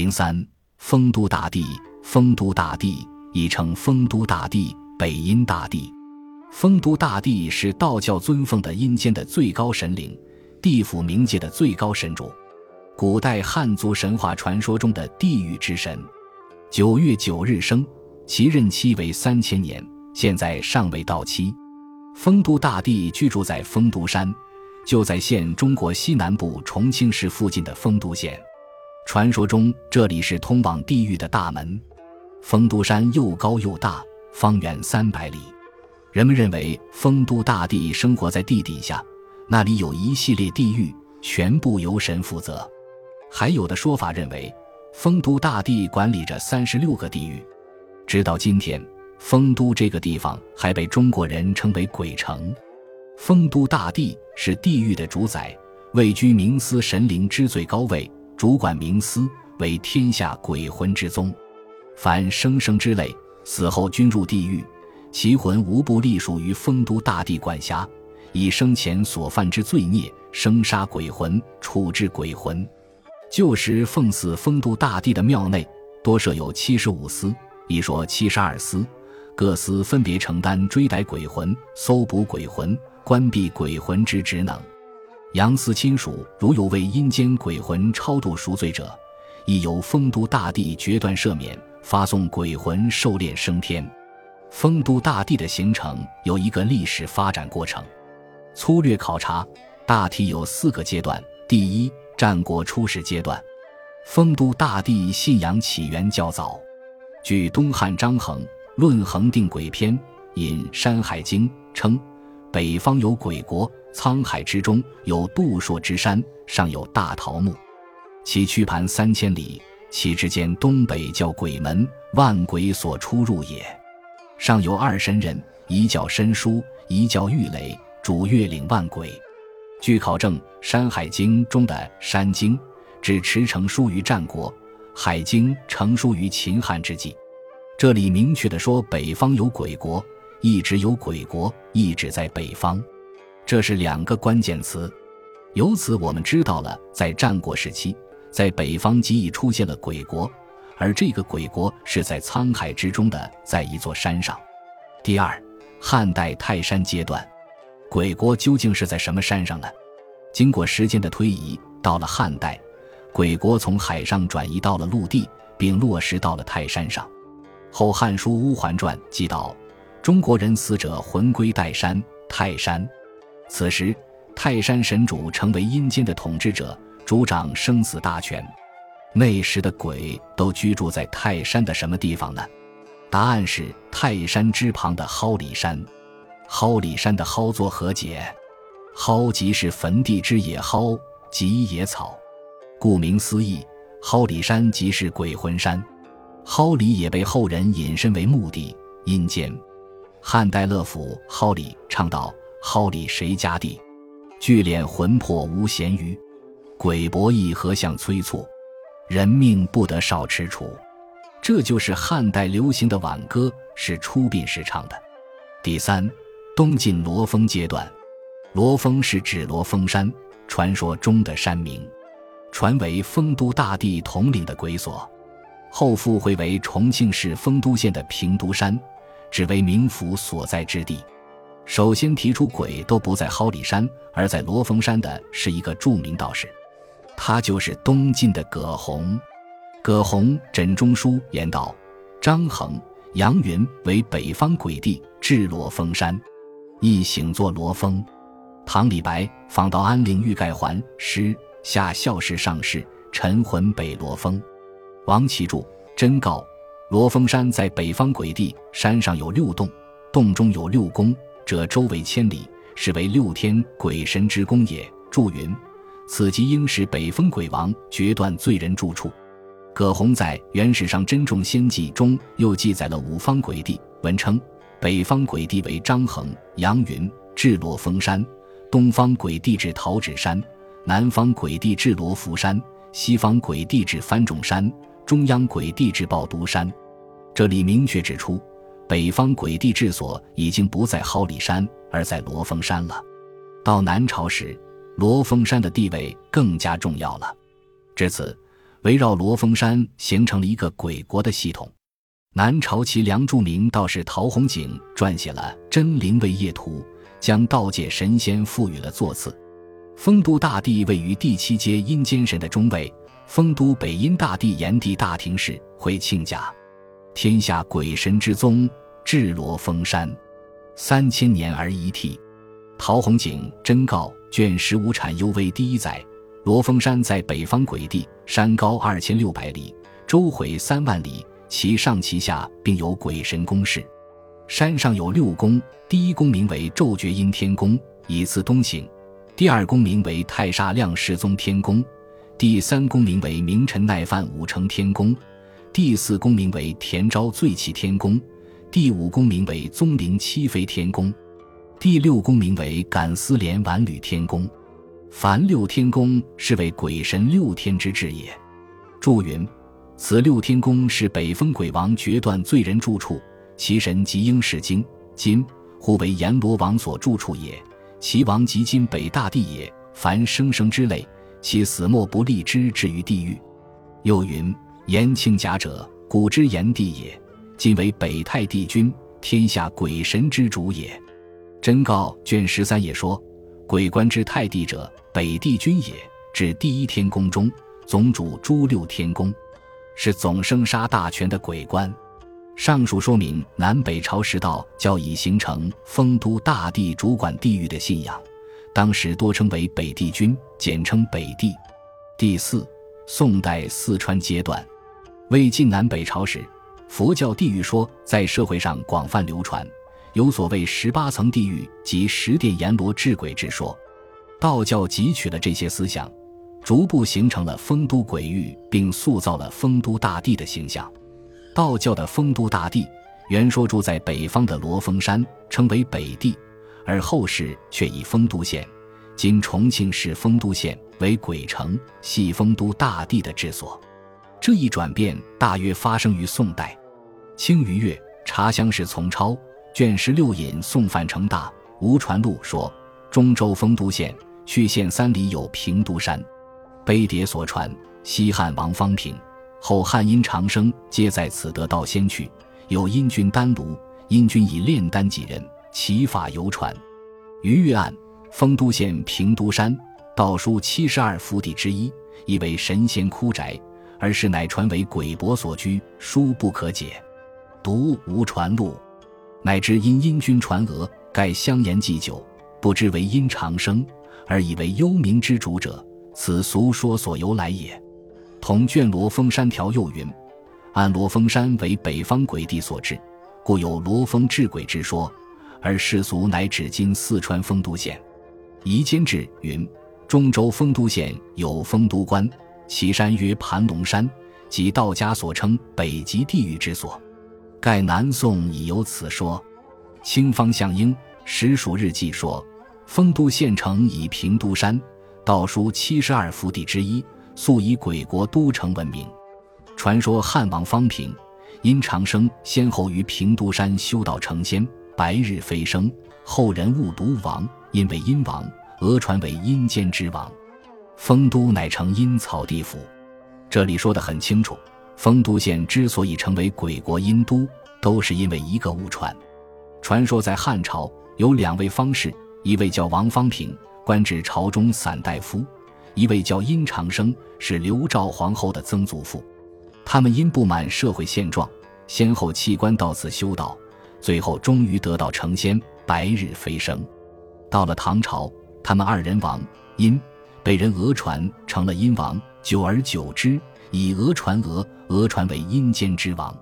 零三，丰都大帝，丰都大帝亦称丰都大帝、北阴大帝。丰都大帝是道教尊奉的阴间的最高神灵，地府冥界的最高神主，古代汉族神话传说中的地狱之神。九月九日生，其任期为三千年，现在尚未到期。丰都大帝居住在丰都山，就在现中国西南部重庆市附近的丰都县。传说中，这里是通往地狱的大门。丰都山又高又大，方圆三百里。人们认为丰都大帝生活在地底下，那里有一系列地狱，全部由神负责。还有的说法认为，丰都大帝管理着三十六个地狱。直到今天，丰都这个地方还被中国人称为鬼城。丰都大帝是地狱的主宰，位居冥司神灵之最高位，主管冥司，为天下鬼魂之宗。凡生生之类，死后均入地狱。其魂无不隶属于丰都大帝管辖，以生前所犯之罪孽生杀鬼魂，处置鬼魂。旧时奉祀丰都大帝的庙内，多设有七十五司，一说七十二司，各司分别承担追逮鬼魂、搜捕鬼魂、关闭鬼魂之职能。阳司亲属如有为阴间鬼魂超度赎罪者，亦由丰都大帝决断赦免，发送鬼魂狩猎升天。丰都大帝的形成有一个历史发展过程，粗略考察，大体有四个阶段。第一，战国初始阶段，丰都大帝信仰起源较早。据东汉张衡《论衡定鬼篇》引《山海经》称，北方有鬼国，沧海之中有杜朔之山，上有大桃木，其曲盘三千里，其之间东北叫鬼门，万鬼所出入也。上有二神人，一叫申叔，一叫玉垒，主月领万鬼。据考证，《山海经》中的《山经》指驰成书于战国，《海经》成书于秦汉之际。这里明确的说北方有鬼国，一直有鬼国，一直在北方，这是两个关键词。由此我们知道了，在战国时期，在北方即已出现了鬼国。而这个鬼国是在沧海之中的，在一座山上。第二，汉代泰山阶段，鬼国究竟是在什么山上呢？经过时间的推移，到了汉代，鬼国从海上转移到了陆地，并落实到了泰山上。《后汉书·乌桓传》记道：“中国人死者魂归岱山，泰山。”此时，泰山神主成为阴间的统治者，主掌生死大权。那时的鬼都居住在泰山的什么地方呢？答案是泰山之旁的蒿里山。蒿里山的蒿作何解？蒿即是坟地之野蒿，即野草。顾名思义，蒿里山即是鬼魂山。蒿里也被后人引申为墓地、阴间。汉代乐府《蒿里》唱道：“蒿里谁家地？聚敛魂魄无闲余。鬼博弈何相催促？”人命不得少吃除，这就是汉代流行的挽歌，是出殡时唱的。第三，东晋罗峰阶段，罗峰是指罗峰山，传说中的山名，传为丰都大帝统领的鬼所，后复会为重庆市丰都县的平都山，只为冥府所在之地。首先提出鬼都不在蒿里山，而在罗峰山的是一个著名道士。他就是东晋的葛洪。葛洪《枕中书》言道：“张衡、杨云为北方鬼帝，至罗峰山，亦醒作罗峰。”唐李白访到安陵欲盖还诗下孝士上士，陈魂北罗峰。王启注真告：罗峰山在北方鬼地，山上有六洞，洞中有六宫，者周围千里，是为六天鬼神之宫也。注云。此即应是北风鬼王决断罪人住处。葛洪在《原始上珍重仙记》中又记载了五方鬼帝，文称北方鬼帝为张衡、杨云，至罗峰山；东方鬼帝至桃指山；南方鬼帝至罗浮山；西方鬼帝至番种山；中央鬼帝至抱犊山。这里明确指出，北方鬼帝治所已经不在蒿里山，而在罗峰山了。到南朝时。罗峰山的地位更加重要了。至此，围绕罗峰山形成了一个鬼国的系统。南朝齐梁著名道士陶弘景撰写了《真灵位业图》，将道界神仙赋予了座次。丰都大帝位于第七阶阴间神的中位。丰都北阴大帝炎帝大庭氏会庆甲，天下鬼神之宗至罗峰山，三千年而一替。陶弘景真告卷十五产幽微第一载。罗峰山在北方鬼地，山高二千六百里，周回三万里，其上其下并有鬼神宫室。山上有六宫，第一宫名为昼觉阴天宫，以次东行；第二宫名为太煞亮世宗天宫；第三宫名为明臣耐犯五成天宫；第四宫名为田昭醉气天宫；第五宫名为宗陵七飞天宫；第六宫名为感思连晚履天宫。凡六天宫是为鬼神六天之治也。注云：此六天宫是北风鬼王决断罪人住处，其神即应是经今，互为阎罗王所住处也。其王即今北大地也。凡生生之类，其死莫不立之至于地狱。又云：延庆甲者，古之炎帝也，今为北太帝君，天下鬼神之主也。真告卷十三也说：鬼官之太帝者。北帝君也，指第一天宫中总主诸六天宫，是总生杀大权的鬼官。上述说明南北朝时道教已形成丰都大帝主管地狱的信仰，当时多称为北帝君，简称北帝。第四，宋代四川阶段，魏晋南北朝时，佛教地狱说在社会上广泛流传，有所谓十八层地狱及十殿阎罗治鬼之说。道教汲取了这些思想，逐步形成了丰都鬼域，并塑造了丰都大帝的形象。道教的丰都大帝原说住在北方的罗峰山，称为北帝，而后世却以丰都县（今重庆市丰都县）为鬼城，系丰都大帝的治所。这一转变大约发生于宋代。清余月茶香是从抄卷十六引宋范成大吴传录说，中州丰都县。去县三里有平都山，碑牒所传，西汉王方平后汉阴长生皆在此得道仙去。有阴君丹炉，阴君以炼丹几人，其法犹传。余月案，丰都县平都山道书七十二福地之一，以为神仙枯宅，而是乃传为鬼伯所居，书不可解。读无传录，乃知因阴君传讹，盖香言祭酒，不知为阴长生。而以为幽冥之主者，此俗说所由来也。同卷罗峰山条又云：按罗峰山为北方鬼地所治，故有罗峰治鬼之说。而世俗乃指今四川丰都县。夷坚志云：中州丰都县有丰都关，其山曰盘龙山，即道家所称北极地狱之所。盖南宋已有此说。清方向英实属日记说。丰都县城以平都山，道书七十二福地之一，素以鬼国都城闻名。传说汉王方平因长生先后于平都山修道成仙，白日飞升，后人误读王，因为阴王，讹传为阴间之王。丰都乃成阴曹地府。这里说得很清楚，丰都县之所以成为鬼国阴都，都是因为一个误传。传说在汉朝有两位方士。一位叫王方平，官至朝中散大夫；一位叫殷长生，是刘昭皇后的曾祖父。他们因不满社会现状，先后弃官到此修道，最后终于得道成仙，白日飞升。到了唐朝，他们二人王殷被人讹传成了殷王，久而久之，以讹传讹，讹传为阴间之王，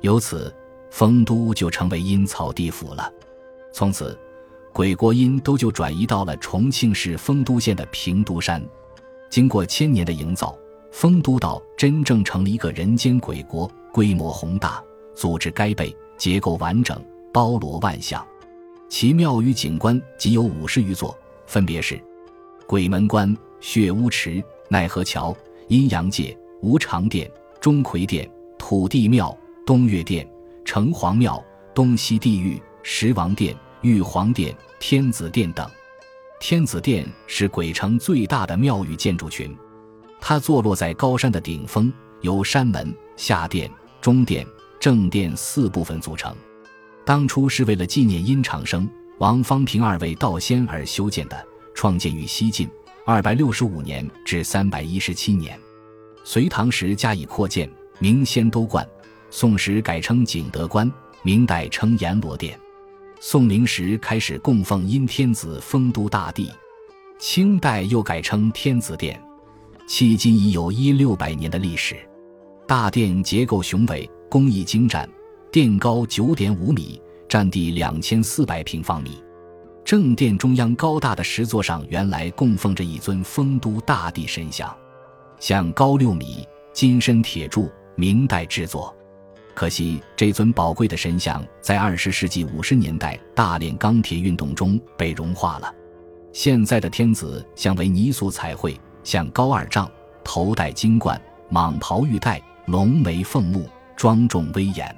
由此丰都就成为阴曹地府了。从此。鬼国阴都就转移到了重庆市丰都县的平都山，经过千年的营造，丰都岛真正成了一个人间鬼国，规模宏大，组织该备，结构完整，包罗万象。其庙宇景观仅有五十余座，分别是鬼门关、血污池、奈何桥、阴阳界、无常殿、钟馗殿、土地庙、东岳殿、城隍庙、东西地狱、十王殿。玉皇殿、天子殿等，天子殿是鬼城最大的庙宇建筑群。它坐落在高山的顶峰，由山门、下殿、中殿、正殿四部分组成。当初是为了纪念殷长生、王方平二位道仙而修建的，创建于西晋二百六十五年至三百一十七年。隋唐时加以扩建，名仙都观；宋时改称景德观，明代称阎罗殿。宋明时开始供奉阴天子丰都大帝，清代又改称天子殿，迄今已有一六百年的历史。大殿结构雄伟，工艺精湛，殿高九点五米，占地两千四百平方米。正殿中央高大的石座上，原来供奉着一尊丰都大帝神像，像高六米，金身铁铸，明代制作。可惜，这尊宝贵的神像在二十世纪五十年代大炼钢铁运动中被融化了。现在的天子像为泥塑彩绘，像高二丈，头戴金冠，蟒袍玉带，龙眉凤目，庄重威严。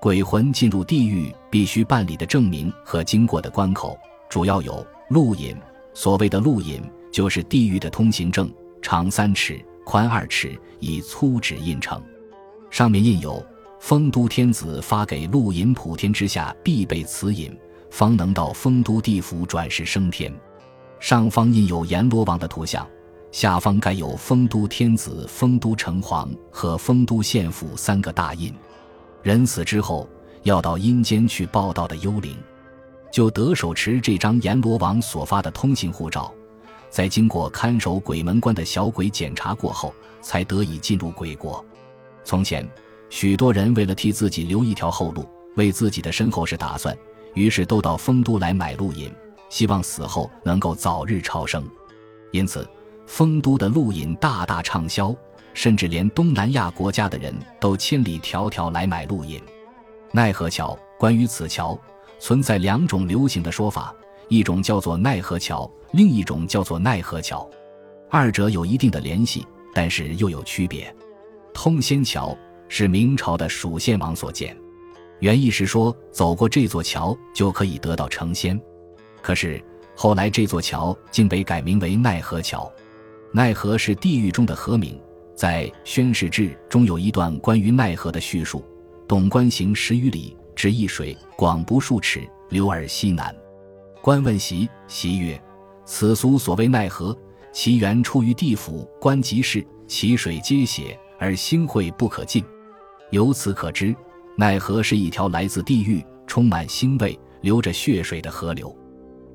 鬼魂进入地狱必须办理的证明和经过的关口，主要有路引。所谓的路引，就是地狱的通行证，长三尺，宽二尺，以粗纸印成，上面印有。丰都天子发给陆隐普天之下必备此引，方能到丰都地府转世升天。上方印有阎罗王的图像，下方盖有丰都天子、丰都城隍和丰都县府三个大印。人死之后要到阴间去报道的幽灵，就得手持这张阎罗王所发的通行护照，在经过看守鬼门关的小鬼检查过后，才得以进入鬼国。从前。许多人为了替自己留一条后路，为自己的身后事打算，于是都到丰都来买路引，希望死后能够早日超生。因此，丰都的路引大大畅销，甚至连东南亚国家的人都千里迢迢来买路引。奈何桥，关于此桥存在两种流行的说法，一种叫做奈何桥，另一种叫做奈何桥，二者有一定的联系，但是又有区别。通仙桥。是明朝的蜀献王所建，原意是说走过这座桥就可以得到成仙。可是后来这座桥竟被改名为奈何桥。奈何是地狱中的河名，在《宣示志》中有一段关于奈何的叙述：董官行十余里，至一水，广不数尺，流而西南。官问席，席曰：“此俗所谓奈何，其源出于地府官集市，其水皆血，而腥秽不可尽。”由此可知，奈何是一条来自地狱、充满腥味、流着血水的河流。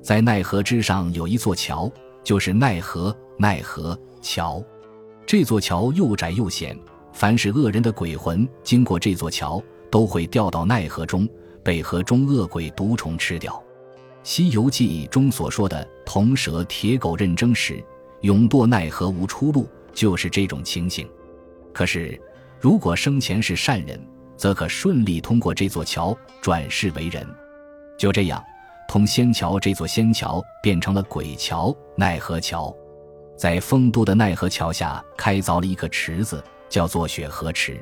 在奈何之上有一座桥，就是奈何奈何桥。这座桥又窄又险，凡是恶人的鬼魂经过这座桥，都会掉到奈何中，被河中恶鬼毒虫吃掉。《西游记》中所说的“铜蛇铁狗任争时，永堕奈何无出路”，就是这种情形。可是。如果生前是善人，则可顺利通过这座桥转世为人。就这样，通仙桥这座仙桥变成了鬼桥奈何桥。在丰都的奈何桥下开凿了一个池子，叫做雪河池。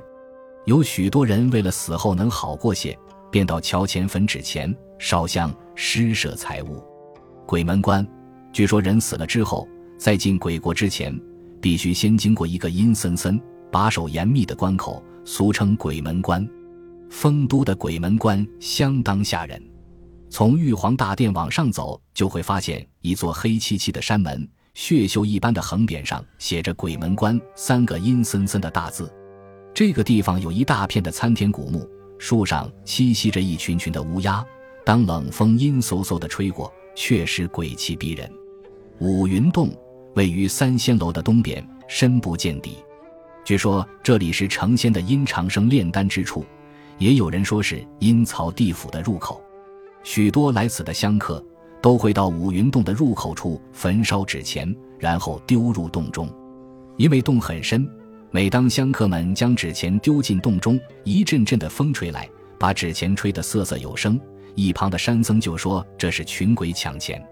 有许多人为了死后能好过些，便到桥前焚纸钱、烧香、施舍财物。鬼门关，据说人死了之后，在进鬼国之前，必须先经过一个阴森森。把守严密的关口，俗称鬼门关。丰都的鬼门关相当吓人。从玉皇大殿往上走，就会发现一座黑漆漆的山门，血锈一般的横匾上写着“鬼门关”三个阴森森的大字。这个地方有一大片的参天古木，树上栖息着一群群的乌鸦。当冷风阴飕飕地吹过，确实鬼气逼人。五云洞位于三仙楼的东边，深不见底。据说这里是成仙的阴长生炼丹之处，也有人说是阴曹地府的入口。许多来此的香客都会到五云洞的入口处焚烧纸钱，然后丢入洞中。因为洞很深，每当香客们将纸钱丢进洞中，一阵阵的风吹来，把纸钱吹得瑟瑟有声。一旁的山僧就说这是群鬼抢钱。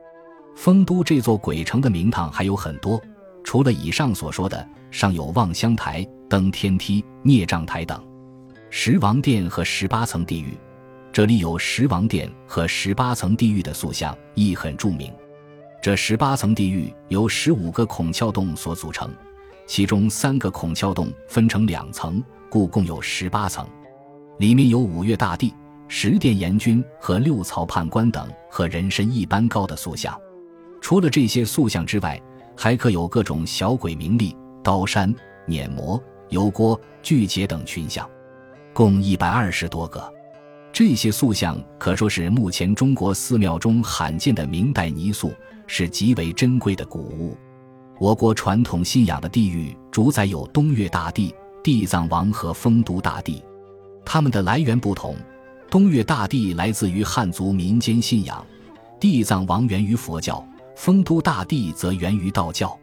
丰都这座鬼城的名堂还有很多。除了以上所说的，尚有望乡台、登天梯、孽障台等。十王殿和十八层地狱，这里有十王殿和十八层地狱的塑像，亦很著名。这十八层地狱由十五个孔窍洞所组成，其中三个孔窍洞分成两层，故共有十八层。里面有五岳大帝、十殿阎君和六曹判官等和人身一般高的塑像。除了这些塑像之外，还刻有各种小鬼名利、刀山、碾磨、油锅、巨劫等群像，共一百二十多个。这些塑像可说是目前中国寺庙中罕见的明代泥塑，是极为珍贵的古物。我国传统信仰的地域主宰有东岳大帝、地藏王和酆都大帝，他们的来源不同。东岳大帝来自于汉族民间信仰，地藏王源于佛教，酆都大帝则源于道教。